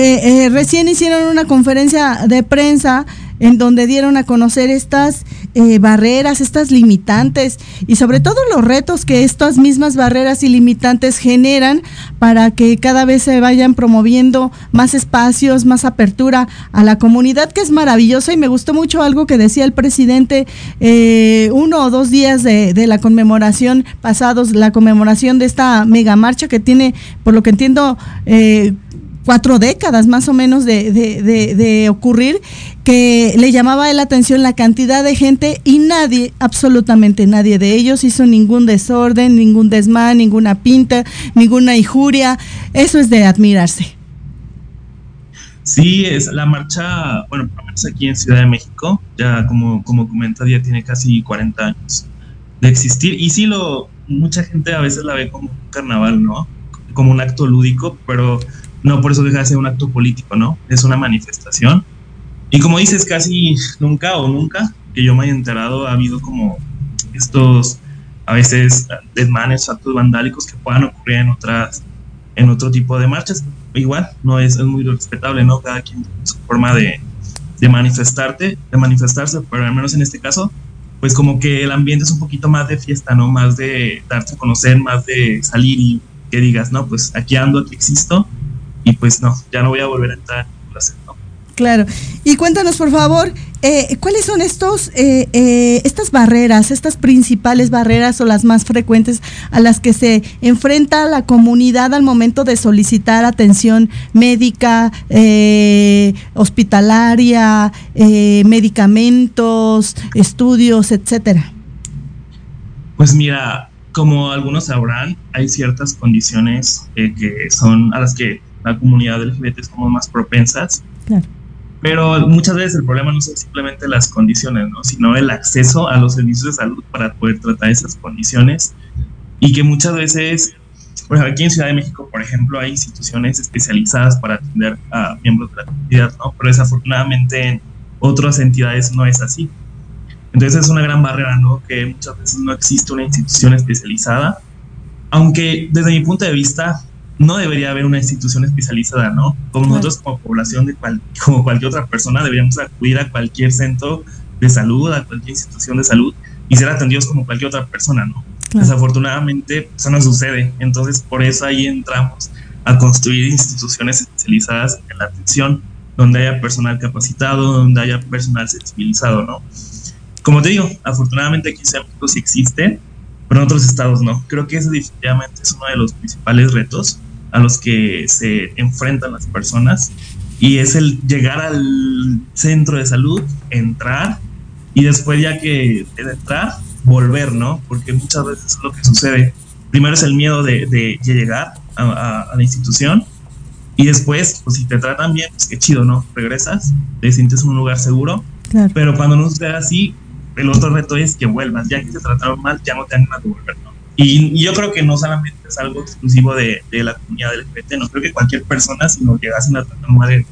recién hicieron una conferencia de prensa en donde dieron a conocer estas eh, barreras, estas limitantes y sobre todo los retos que estas mismas barreras y limitantes generan para que cada vez se vayan promoviendo más espacios, más apertura a la comunidad, que es maravillosa. Y me gustó mucho algo que decía el presidente eh, uno o dos días de, la conmemoración pasados, la conmemoración de esta mega marcha que tiene, por lo que entiendo, eh, cuatro décadas más o menos de, de, ocurrir, que le llamaba la atención la cantidad de gente y nadie, absolutamente nadie de ellos hizo ningún desorden, ningún desmán, ninguna pinta, ninguna injuria. Eso es de admirarse. Sí, es la marcha, bueno, por lo menos aquí en Ciudad de México, ya como, como comenta, ya tiene casi 40 años de existir. Y sí, lo, mucha gente a veces la ve como un carnaval, ¿no? Como un acto lúdico, pero no por eso deja de ser un acto político, ¿no? Es una manifestación. Y como dices, casi nunca o nunca que yo me haya enterado ha habido como estos, a veces, desmanes, actos vandálicos que puedan ocurrir en otras, en otro tipo de marchas. Igual, no es, es muy respetable, ¿no? Cada quien tiene su forma de, de manifestarte, de manifestarse, pero al menos en este caso, pues como que el ambiente es un poquito más de fiesta, ¿no? Más de darse a conocer, más de salir y que digas, no, pues aquí ando, aquí existo y pues no, ya no voy a volver a entrar en clase, ¿no? Claro. Y cuéntanos, por favor, eh, ¿cuáles son estos, eh, eh, estas barreras, estas principales barreras o las más frecuentes a las que se enfrenta la comunidad al momento de solicitar atención médica, hospitalaria, medicamentos, estudios, etcétera? Pues mira, como algunos sabrán, hay ciertas condiciones que son a las que la comunidad LGBT somos más propensas. Pero muchas veces el problema no son simplemente las condiciones, ¿no? sino el acceso a los servicios de salud para poder tratar esas condiciones. Y que muchas veces, pues aquí en Ciudad de México, por ejemplo, hay instituciones especializadas para atender a miembros de la comunidad, ¿no? pero desafortunadamente en otras entidades no es así. Entonces es una gran barrera, ¿no? Que muchas veces no existe una institución especializada, aunque desde mi punto de vista no debería haber una institución especializada, ¿no? Como nosotros como población, de como cualquier otra persona, deberíamos acudir a cualquier centro de salud, a cualquier institución de salud y ser atendidos como cualquier otra persona, ¿no? Desafortunadamente eso no sucede, entonces por eso ahí entramos a construir instituciones especializadas en la atención, donde haya personal capacitado, donde haya personal sensibilizado, ¿no? Como te digo, afortunadamente aquí en México sí existe, pero en otros estados no. Creo que ese definitivamente es uno de los principales retos a los que se enfrentan las personas y es el llegar al centro de salud, entrar y después ya que entrar, volver, ¿no? Porque muchas veces es lo que sucede. Primero es el miedo de, llegar a, la institución y después, pues si te tratan bien, pues qué chido, ¿no? Regresas, te sientes en un lugar seguro, pero cuando no sucede así, el otro reto es que vuelvas, ya que te trataron mal, ya no te animas a volver, ¿no? Y, yo creo que no solamente es algo exclusivo de, de la comunidad LGBT, no creo que cualquier persona, si nos llegasen a mal en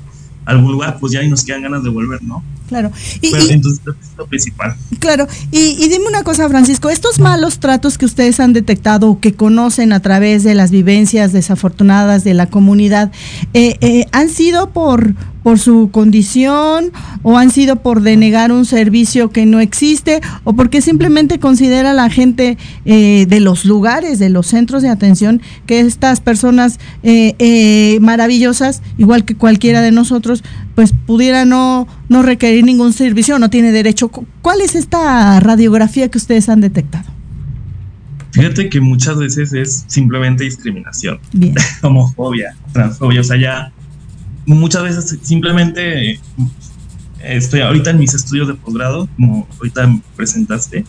algún lugar, pues ya ni nos quedan ganas de volver, ¿no? Claro. Y, entonces es lo principal. Claro. Y, dime una cosa, Francisco, estos malos tratos que ustedes han detectado o que conocen a través de las vivencias desafortunadas de la comunidad, eh, eh, ¿han sido por, por su condición o han sido por denegar un servicio que no existe o porque simplemente considera la gente eh, de los lugares, de los centros de atención, que estas personas eh, eh, maravillosas, igual que cualquiera de nosotros, pues pudiera no, no requerir ningún servicio, no tiene derecho. ¿Cuál es esta radiografía que ustedes han detectado? Fíjate que muchas veces es simplemente discriminación, (laughs) homofobia, transfobia, o sea, ya muchas veces simplemente estoy ahorita en mis estudios de posgrado, como ahorita presentaste,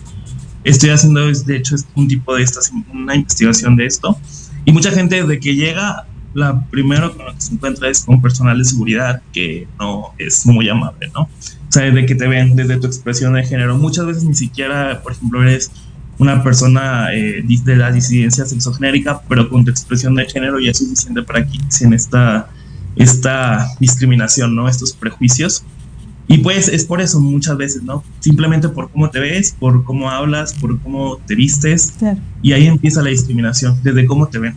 estoy haciendo de hecho un tipo de estas, una investigación de esto, y mucha gente de que llega, la primero con lo que se encuentra es con personal de seguridad que no es muy amable, ¿no? O sea, de que te ven desde tu expresión de género, muchas veces ni siquiera, por ejemplo, eres una persona eh, de la disidencia sexogenérica, pero con tu expresión de género ya es suficiente para que en esta esta discriminación, ¿no? Estos prejuicios. Y pues es por eso muchas veces, ¿no? Simplemente por cómo te ves, por cómo hablas, por cómo te vistes. Y ahí empieza la discriminación, desde cómo te ven.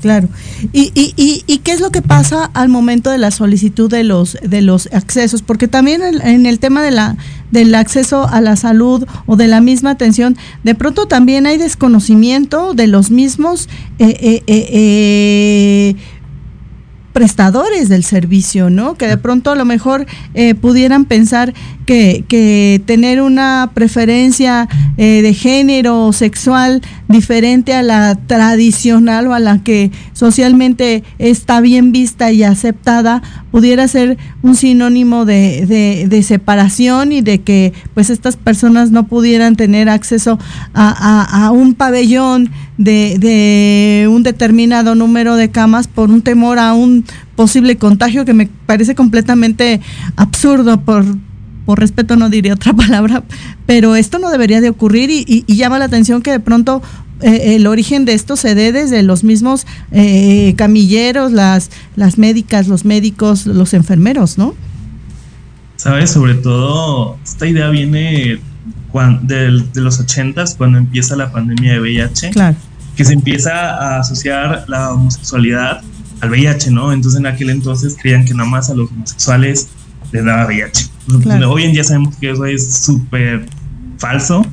Claro. ¿Y, y, y, qué es lo que pasa al momento de la solicitud de los, de los accesos? Porque también en, el tema de la, del acceso a la salud o de la misma atención, de pronto también hay desconocimiento de los mismos eh, eh, eh prestadores del servicio, ¿no? Que de pronto a lo mejor eh, pudieran pensar que, que, tener una preferencia eh, de género sexual diferente a la tradicional o a la que socialmente está bien vista y aceptada pudiera ser un sinónimo de, de, separación y de que pues estas personas no pudieran tener acceso a, a un pabellón de, de un determinado número de camas por un temor a un posible contagio que me parece completamente absurdo por por respeto no diría otra (laughs) palabra, pero esto no debería de ocurrir y, llama la atención que de pronto eh, el origen de esto se dé desde los mismos eh, camilleros, las, las médicas, los médicos, los enfermeros, ¿no? Sabes, sobre todo esta idea viene de, los ochentas, cuando empieza la pandemia de VIH, que se empieza a asociar la homosexualidad al VIH, ¿no? Entonces en aquel entonces creían que nada más a los homosexuales les daba VIH. Hoy en día sabemos que eso es súper falso,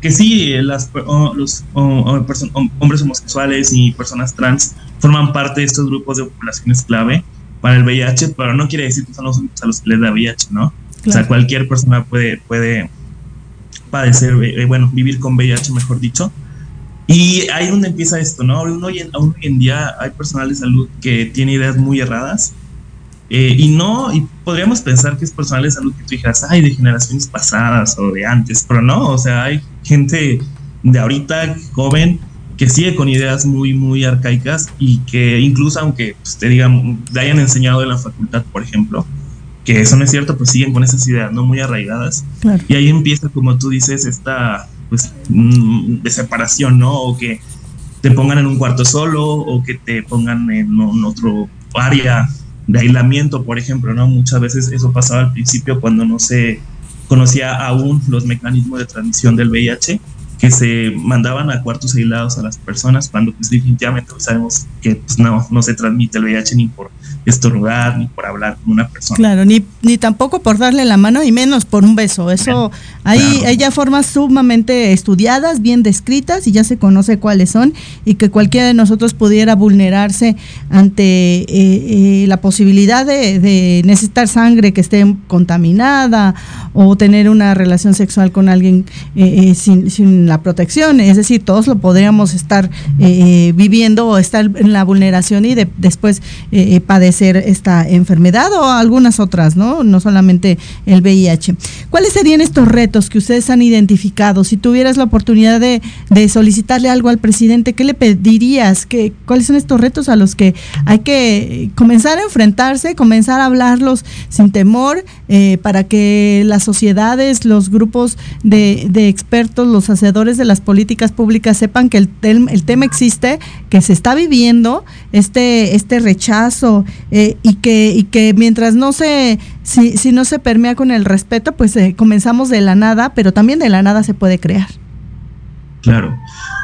que sí, las, los hombres homosexuales y personas trans forman parte de estos grupos de poblaciones clave para el VIH, pero no quiere decir que son los únicos a los que les da VIH, ¿no? O sea, cualquier persona puede, puede padecer, eh, eh, bueno, vivir con VIH, mejor dicho. Y ahí es donde empieza esto, ¿no? Hoy en, hoy en día hay personal de salud que tiene ideas muy erradas eh, y no, y podríamos pensar que es personal de salud que tú dijeras, ay, de generaciones pasadas o de antes, pero no, o sea, hay gente de ahorita joven que sigue con ideas muy, muy arcaicas y que incluso aunque pues, te digan, le hayan enseñado en la facultad, por ejemplo, que eso no es cierto, pues siguen con esas ideas, ¿no? Muy arraigadas. Y ahí empieza, como tú dices, esta pues, mm, de separación, ¿no? O que te pongan en un cuarto solo o que te pongan en, en otro área de aislamiento, por ejemplo, ¿no? Muchas veces eso pasaba al principio cuando no se conocía aún los mecanismos de transmisión del VIH, que se mandaban a cuartos aislados a las personas cuando pues definitivamente sabemos que pues, no, no se transmite el VIH ni por estornudar ni por hablar con una persona. Claro, ni, ni tampoco por darle la mano y menos por un beso. Eso hay, hay, ya formas sumamente estudiadas, bien descritas y ya se conoce cuáles son y que cualquiera de nosotros pudiera vulnerarse ante eh, eh, la posibilidad de, necesitar sangre que esté contaminada o tener una relación sexual con alguien eh, sin, sin, la protección. Es decir, todos lo podríamos estar viviendo o estar en la vulneración y de, después padecer ser esta enfermedad o algunas otras, ¿no? No solamente el VIH. ¿Cuáles serían estos retos que ustedes han identificado? Si tuvieras la oportunidad de, solicitarle algo al presidente, ¿qué le pedirías? ¿Qué, ¿Cuáles son estos retos a los que hay que comenzar a enfrentarse, comenzar a hablarlos sin temor eh, para que las sociedades, los grupos de, expertos, los hacedores de las políticas públicas sepan que el, el tema existe, que se está viviendo, este, este rechazo eh, y, que, y que mientras no se, si, si no se permea con el respeto, pues eh, comenzamos de la nada, pero también de la nada se puede crear. Claro.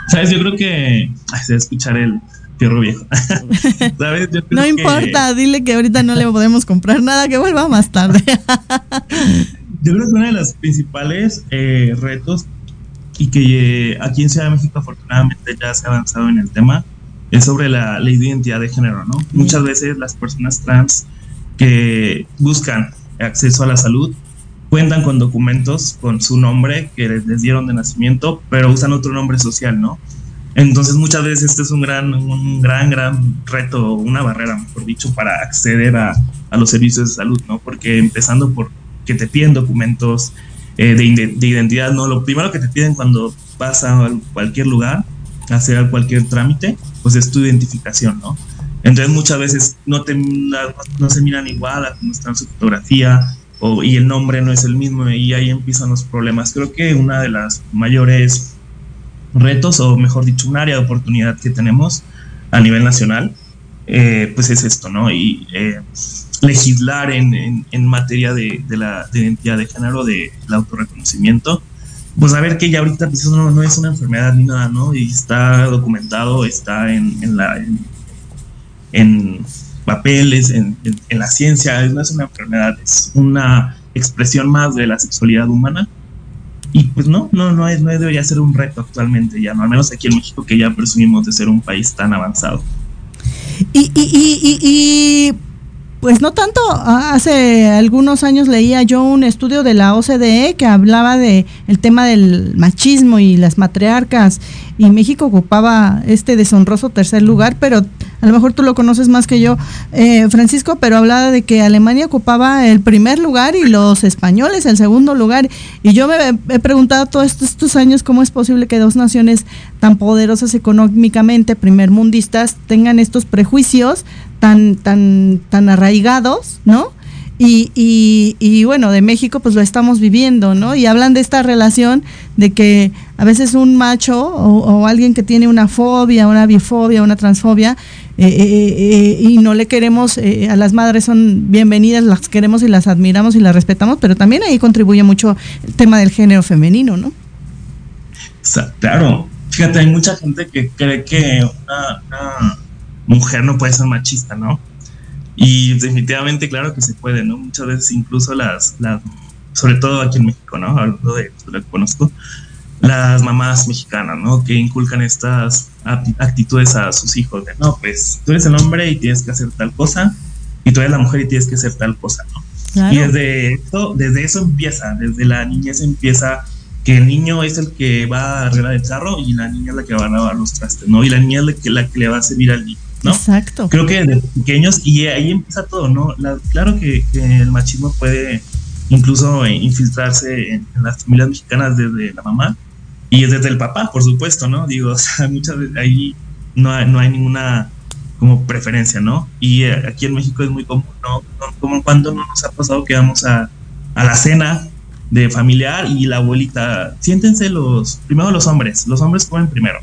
Sabes, yo creo que, ay, se escuchar el fierro viejo. (laughs) ¿Sabes? no importa, dile que ahorita no le podemos comprar nada, que vuelva más tarde. (laughs) yo creo que uno de los principales eh, retos y que aquí en Ciudad de México afortunadamente ya se ha avanzado en el tema es sobre la de identidad de género, ¿no? Muchas veces las personas trans que buscan acceso a la salud cuentan con documentos con su nombre que les, dieron de nacimiento, pero usan otro nombre social, ¿no? Entonces muchas veces este es un gran, un gran, gran reto, una barrera, mejor dicho, para acceder a, a los servicios de salud, ¿no? Porque empezando por que te piden documentos eh, de, de, identidad, ¿no? Lo primero que te piden cuando vas a cualquier lugar, hacer cualquier trámite, pues es tu identificación, ¿no? Entonces muchas veces no, te, no se miran igual a cómo su fotografía o, y el nombre no es el mismo y ahí empiezan los problemas. Creo que una de las mayores retos, o mejor dicho, un área de oportunidad que tenemos a nivel nacional, eh, pues es esto, ¿no? Y eh, legislar en, en, materia de, de, la identidad de género, del autorreconocimiento, pues a ver que ya ahorita pues, eso no, es una enfermedad ni nada, ¿no? Y está documentado, está en, en la en, papeles, en, en, la ciencia, no es una enfermedad, es una expresión más de la sexualidad humana. Y pues no, no, no, es, no debería ser un reto actualmente ya, ¿no? Al menos aquí en México que ya presumimos de ser un país tan avanzado. Y, y, y, y pues no tanto. Hace algunos años leía yo un estudio de la OCDE que hablaba de el tema del machismo y las matriarcas y México ocupaba este deshonroso tercer lugar, pero a lo mejor tú lo conoces más que yo, eh, Francisco, pero hablaba de que Alemania ocupaba el primer lugar y los españoles el segundo lugar. Y yo me he preguntado todos estos, años cómo es posible que dos naciones tan poderosas económicamente, primermundistas, tengan estos prejuicios tan, tan, tan arraigados, ¿no? Y, y, y, bueno, de México pues lo estamos viviendo, ¿no? Y hablan de esta relación de que a veces un macho o, alguien que tiene una fobia, una bifobia, una transfobia, eh, eh, eh, y no le queremos, a las madres son bienvenidas, las queremos y las admiramos y las respetamos, pero también ahí contribuye mucho el tema del género femenino, ¿no? Claro, fíjate, hay mucha gente que cree que una mujer no puede ser machista, ¿no? Y definitivamente, claro que se puede, ¿no? Muchas veces incluso las, las sobre todo aquí en México, ¿no? Hablando de lo que conozco, las mamás mexicanas, ¿no? Que inculcan estas actitudes a sus hijos de, no, pues tú eres el hombre y tienes que hacer tal cosa, y tú eres la mujer y tienes que hacer tal cosa, ¿no? Y desde eso, desde eso empieza, desde la niñez empieza que el niño es el que va a arreglar el carro y la niña es la que va a lavar los trastes, ¿no? Y la niña es la que, la que le va a servir al niño. Exacto. Creo que desde pequeños, y ahí empieza todo, ¿no? claro que, el machismo puede incluso infiltrarse en, las familias mexicanas desde la mamá y desde el papá, por supuesto, ¿no? Digo, (laughs) o sea, muchas veces ahí no hay, no hay ninguna como preferencia, ¿no? Y eh, aquí en México es muy común, ¿no? Como cuando no nos ha pasado que vamos a, a la cena de familiar y la abuelita, siéntense los, primero los hombres, los hombres comen primero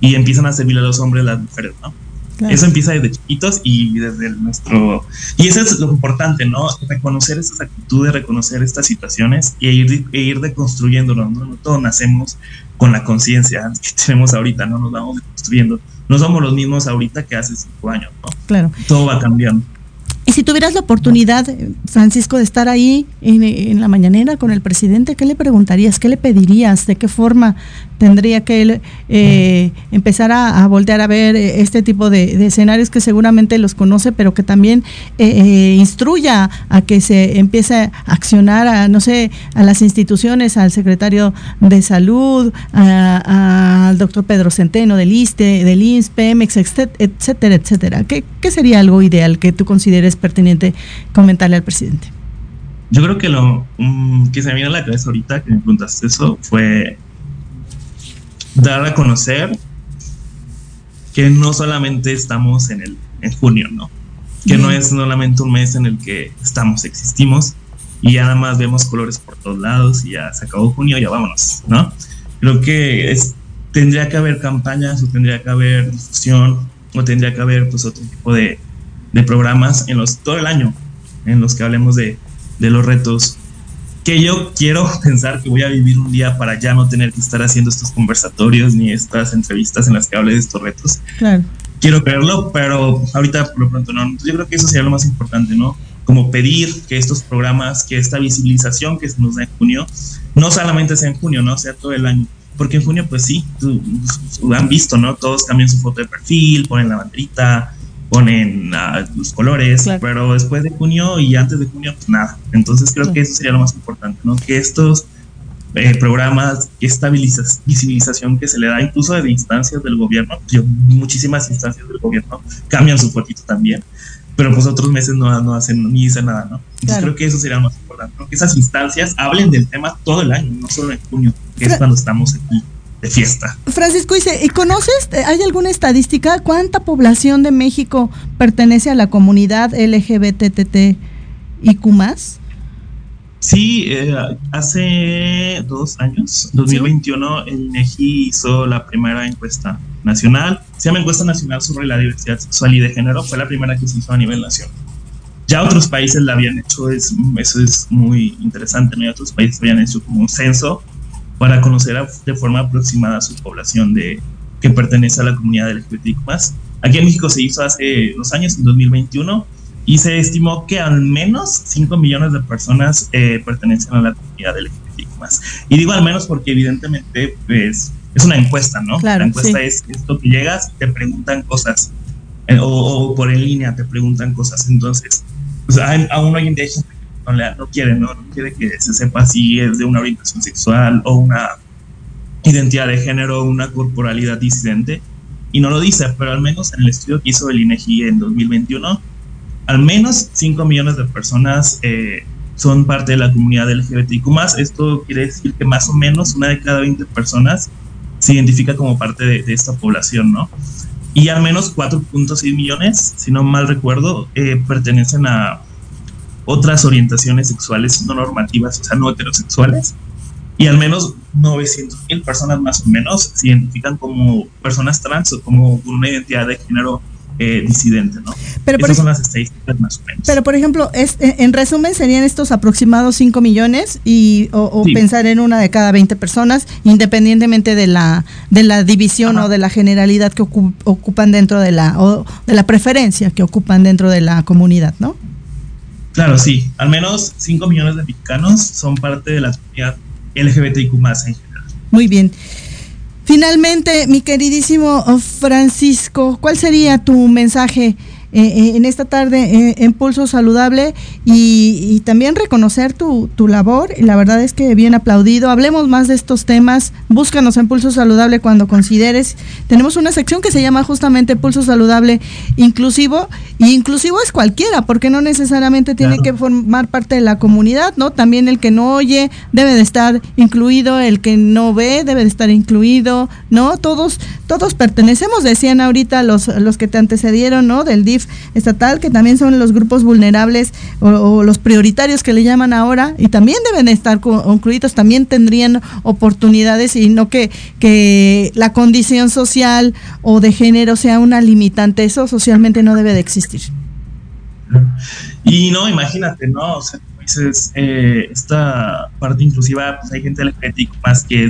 y empiezan a servir a los hombres las mujeres, ¿no? Eso empieza desde chiquitos y desde nuestro... Y eso es lo importante, ¿no? Reconocer esas actitudes, reconocer estas situaciones e ir, e ir deconstruyéndolo, ¿no? No todos nacemos con la conciencia que tenemos ahorita, ¿no? Nos vamos deconstruyendo. No somos los mismos ahorita que hace cinco años, ¿no? Claro. Todo va cambiando. Y si tuvieras la oportunidad, Francisco, de estar ahí en, la mañanera con el presidente, ¿qué le preguntarías? ¿Qué le pedirías? ¿De qué forma tendría que él eh, empezar a, voltear a ver este tipo de, escenarios que seguramente los conoce, pero que también eh, eh, instruya a que se empiece a accionar a, no sé, a las instituciones, al secretario de salud, al doctor Pedro Centeno del ISTE, del INS, PEMEX, etcétera, etcétera? ¿Qué, ¿Qué sería algo ideal que tú consideres pertinente comentarle al presidente? Yo creo que lo mm, que se me viene a la cabeza ahorita que me preguntaste eso fue dar a conocer que no solamente estamos en el en junio, ¿no? Que no es solamente un mes en el que estamos, existimos y ya nada más vemos colores por todos lados y ya se acabó junio, ya vámonos, ¿no? Creo que es, tendría que haber campañas o tendría que haber difusión o tendría que haber pues otro tipo de, de programas en los todo el año en los que hablemos de, de los retos que yo quiero (laughs) pensar que voy a vivir un día para ya no tener que estar haciendo estos conversatorios ni estas entrevistas en las que hable de estos retos. Claro. Quiero creerlo, pero ahorita por lo pronto no. yo creo que eso sería lo más importante, ¿no? Como pedir que estos programas, que esta visibilización que se nos da en junio, no solamente sea en junio, ¿no? Sea todo el año. Porque en junio, pues sí, han visto, ¿no? Todos cambian su foto de perfil, ponen la banderita, ponen uh, los colores, pero después de junio y antes de junio, pues nada. Entonces creo que eso sería lo más importante, ¿no? Que estos eh, programas, esta visibilización que se le da incluso de instancias del gobierno, yo, muchísimas instancias del gobierno cambian su fotito también, pero pues otros meses no, no hacen ni dicen nada, ¿no? Entonces creo que eso sería lo más importante, que esas instancias hablen del tema todo el año, no solo en junio, que es cuando estamos aquí de fiesta. Francisco dice, ¿y conoces, eh, hay alguna estadística? ¿Cuánta población de México pertenece a la comunidad LGBTTIQ más? Sí, eh, hace dos años, 2021, el INEGI hizo la primera encuesta nacional. Se llama Encuesta Nacional sobre la Diversidad Sexual y de Género. Fue la primera que se hizo a nivel nacional. Ya otros países la habían hecho, es, eso es muy interesante. ¿no? otros países habían hecho como un censo para conocer de forma aproximada a su población de, que pertenece a la comunidad LGBTIQ+. Aquí en México se hizo hace dos años, en 2021, y se estimó que al menos 5 millones de personas eh, pertenecen a la comunidad LGBTIQ+. Y digo al menos porque evidentemente pues, es una encuesta, ¿no? Claro, la encuesta es esto que llegas te preguntan cosas, eh, o, por en línea te preguntan cosas. Entonces, pues, aún hoy en día no, quiere, ¿no? quiere que se sepa si es de una orientación sexual o una identidad de género, una corporalidad disidente. Y no lo dice, pero al menos en el estudio que hizo el INEGI en 2021, al menos 5 millones de personas eh, son parte de la comunidad LGBTIQ. Esto quiere decir que más o menos una de cada 20 personas se identifica como parte de, esta población, ¿no? Y al menos 4.6 millones, si no mal recuerdo, eh, pertenecen a otras orientaciones sexuales no normativas, o sea, no heterosexuales. Y al menos 900 mil personas más o menos se identifican como personas trans o como con una identidad de género eh, disidente, ¿no? Pero Esas son las estadísticas más o menos. Pero, por ejemplo, es, en resumen, serían estos aproximados 5 millones y, o, pensar en una de cada 20 personas, independientemente de la, de la división o de la generalidad que ocupan dentro de la, o de la preferencia que ocupan dentro de la comunidad, ¿no? Claro, sí. Al menos 5 millones de mexicanos son parte de la comunidad LGBTIQ en general. Muy bien. Finalmente, mi queridísimo Francisco, ¿cuál sería tu mensaje eh, eh, en esta tarde eh, en Pulso Saludable y, también reconocer tu, tu, labor. La verdad es que bien aplaudido. Hablemos más de estos temas. Búscanos en Pulso Saludable cuando consideres. Tenemos una sección que se llama justamente Pulso Saludable Inclusivo. Y inclusivo es cualquiera, porque no necesariamente tiene que formar parte de la comunidad, ¿no? También el que no oye debe de estar incluido, el que no ve debe de estar incluido, ¿no? Todos, todos pertenecemos, decían ahorita los, los que te antecedieron, ¿no? Del DIF estatal, que también son los grupos vulnerables o, los prioritarios que le llaman ahora, y también deben estar incluidos, también tendrían oportunidades y no que, que la condición social o de género sea una limitante. Eso socialmente no debe de existir. Y no, imagínate, ¿no? O sea, dices, eh, esta parte inclusiva, pues hay gente LGBTIQ más que,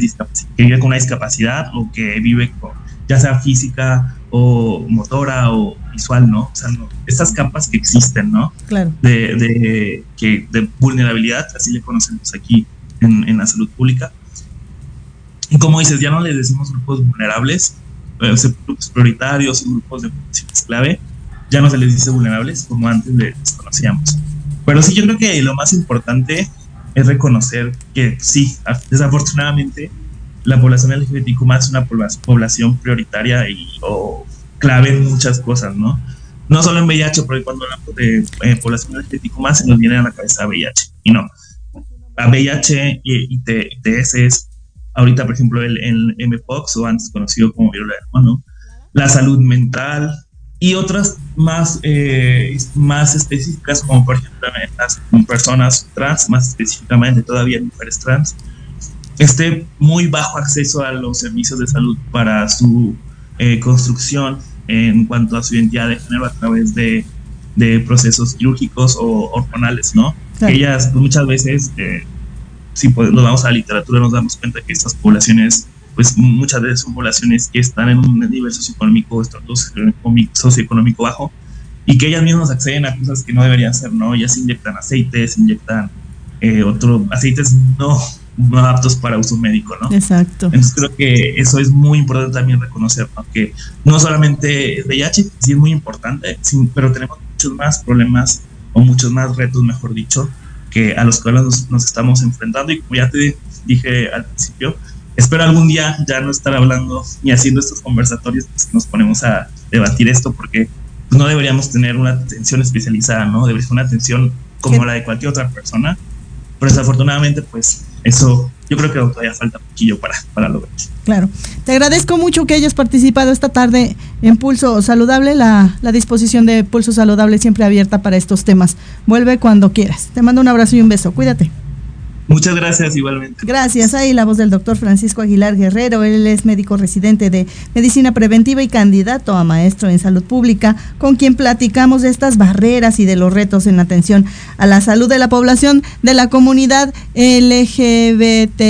que vive con una discapacidad o que vive con, ya sea física o motora o visual, ¿no? O sea, estas capas que existen, ¿no? Claro. De, de, que, de vulnerabilidad, así le conocemos aquí en, en, la salud pública. Y como dices, ya no les decimos grupos vulnerables, eh, grupos prioritarios, grupos de poblaciones clave, ya no se les dice vulnerables como antes les conocíamos. Pero sí, yo creo que lo más importante es reconocer que sí, desafortunadamente, la población LGBTQ más es una población prioritaria y o clave en muchas cosas, ¿no? No solo en VIH, porque cuando hablamos de eh, población LGBTQ más se nos viene a la cabeza VIH, y no. A VIH y, TS es ahorita, por ejemplo, el, el MPOX, o antes conocido como viruela del la salud mental y otras más, eh, más específicas, como por ejemplo las personas trans, más específicamente todavía mujeres trans, esté muy bajo acceso a los servicios de salud para su eh, construcción en cuanto a su identidad de género a través de, de procesos quirúrgicos o hormonales, ¿no? Ellas pues, muchas veces, eh, si nos vamos a la literatura, nos damos cuenta que estas poblaciones, pues muchas veces son poblaciones que están en un nivel socioeconómico, socioeconómico bajo, y que ellas mismas acceden a cosas que no deberían ser, ¿no? Ellas inyectan aceites, inyectan eh, otros aceites no, no aptos para uso médico, ¿no? Exacto. Entonces creo que eso es muy importante también reconocer, ¿no? Que no solamente VIH, sí es muy importante, pero tenemos muchos más problemas o muchos más retos, mejor dicho, que a los cuales nos, estamos enfrentando y como ya te dije al principio, espero algún día ya no estar hablando ni haciendo estos conversatorios pues, nos ponemos a debatir esto porque no deberíamos tener una atención especializada, ¿no? Debería ser una atención como la de cualquier otra persona pero desafortunadamente, pues eso yo creo que todavía falta poquillo para, para. Claro. Te agradezco mucho que hayas participado esta tarde en Pulso Saludable. La, la disposición de Pulso Saludable siempre abierta para estos temas. Vuelve cuando quieras. Te mando un abrazo y un beso. Cuídate. Muchas gracias igualmente. Gracias. Ahí la voz del doctor Francisco Aguilar Guerrero. Él es médico residente de medicina preventiva y candidato a maestro en salud pública, con quien platicamos de estas barreras y de los retos en atención a la salud de la población de la comunidad LGBT.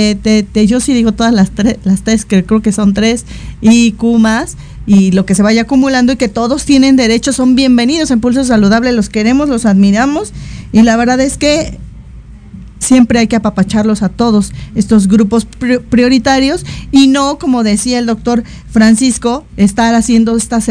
Yo sí digo todas las tres, las tres que creo que son tres, y Q más y lo que se vaya acumulando y que todos tienen derecho, son bienvenidos en Pulso Saludable, los queremos, los admiramos y la verdad es que siempre hay que apapacharlos a todos estos grupos prioritarios y no, como decía el doctor Francisco, estar haciendo estas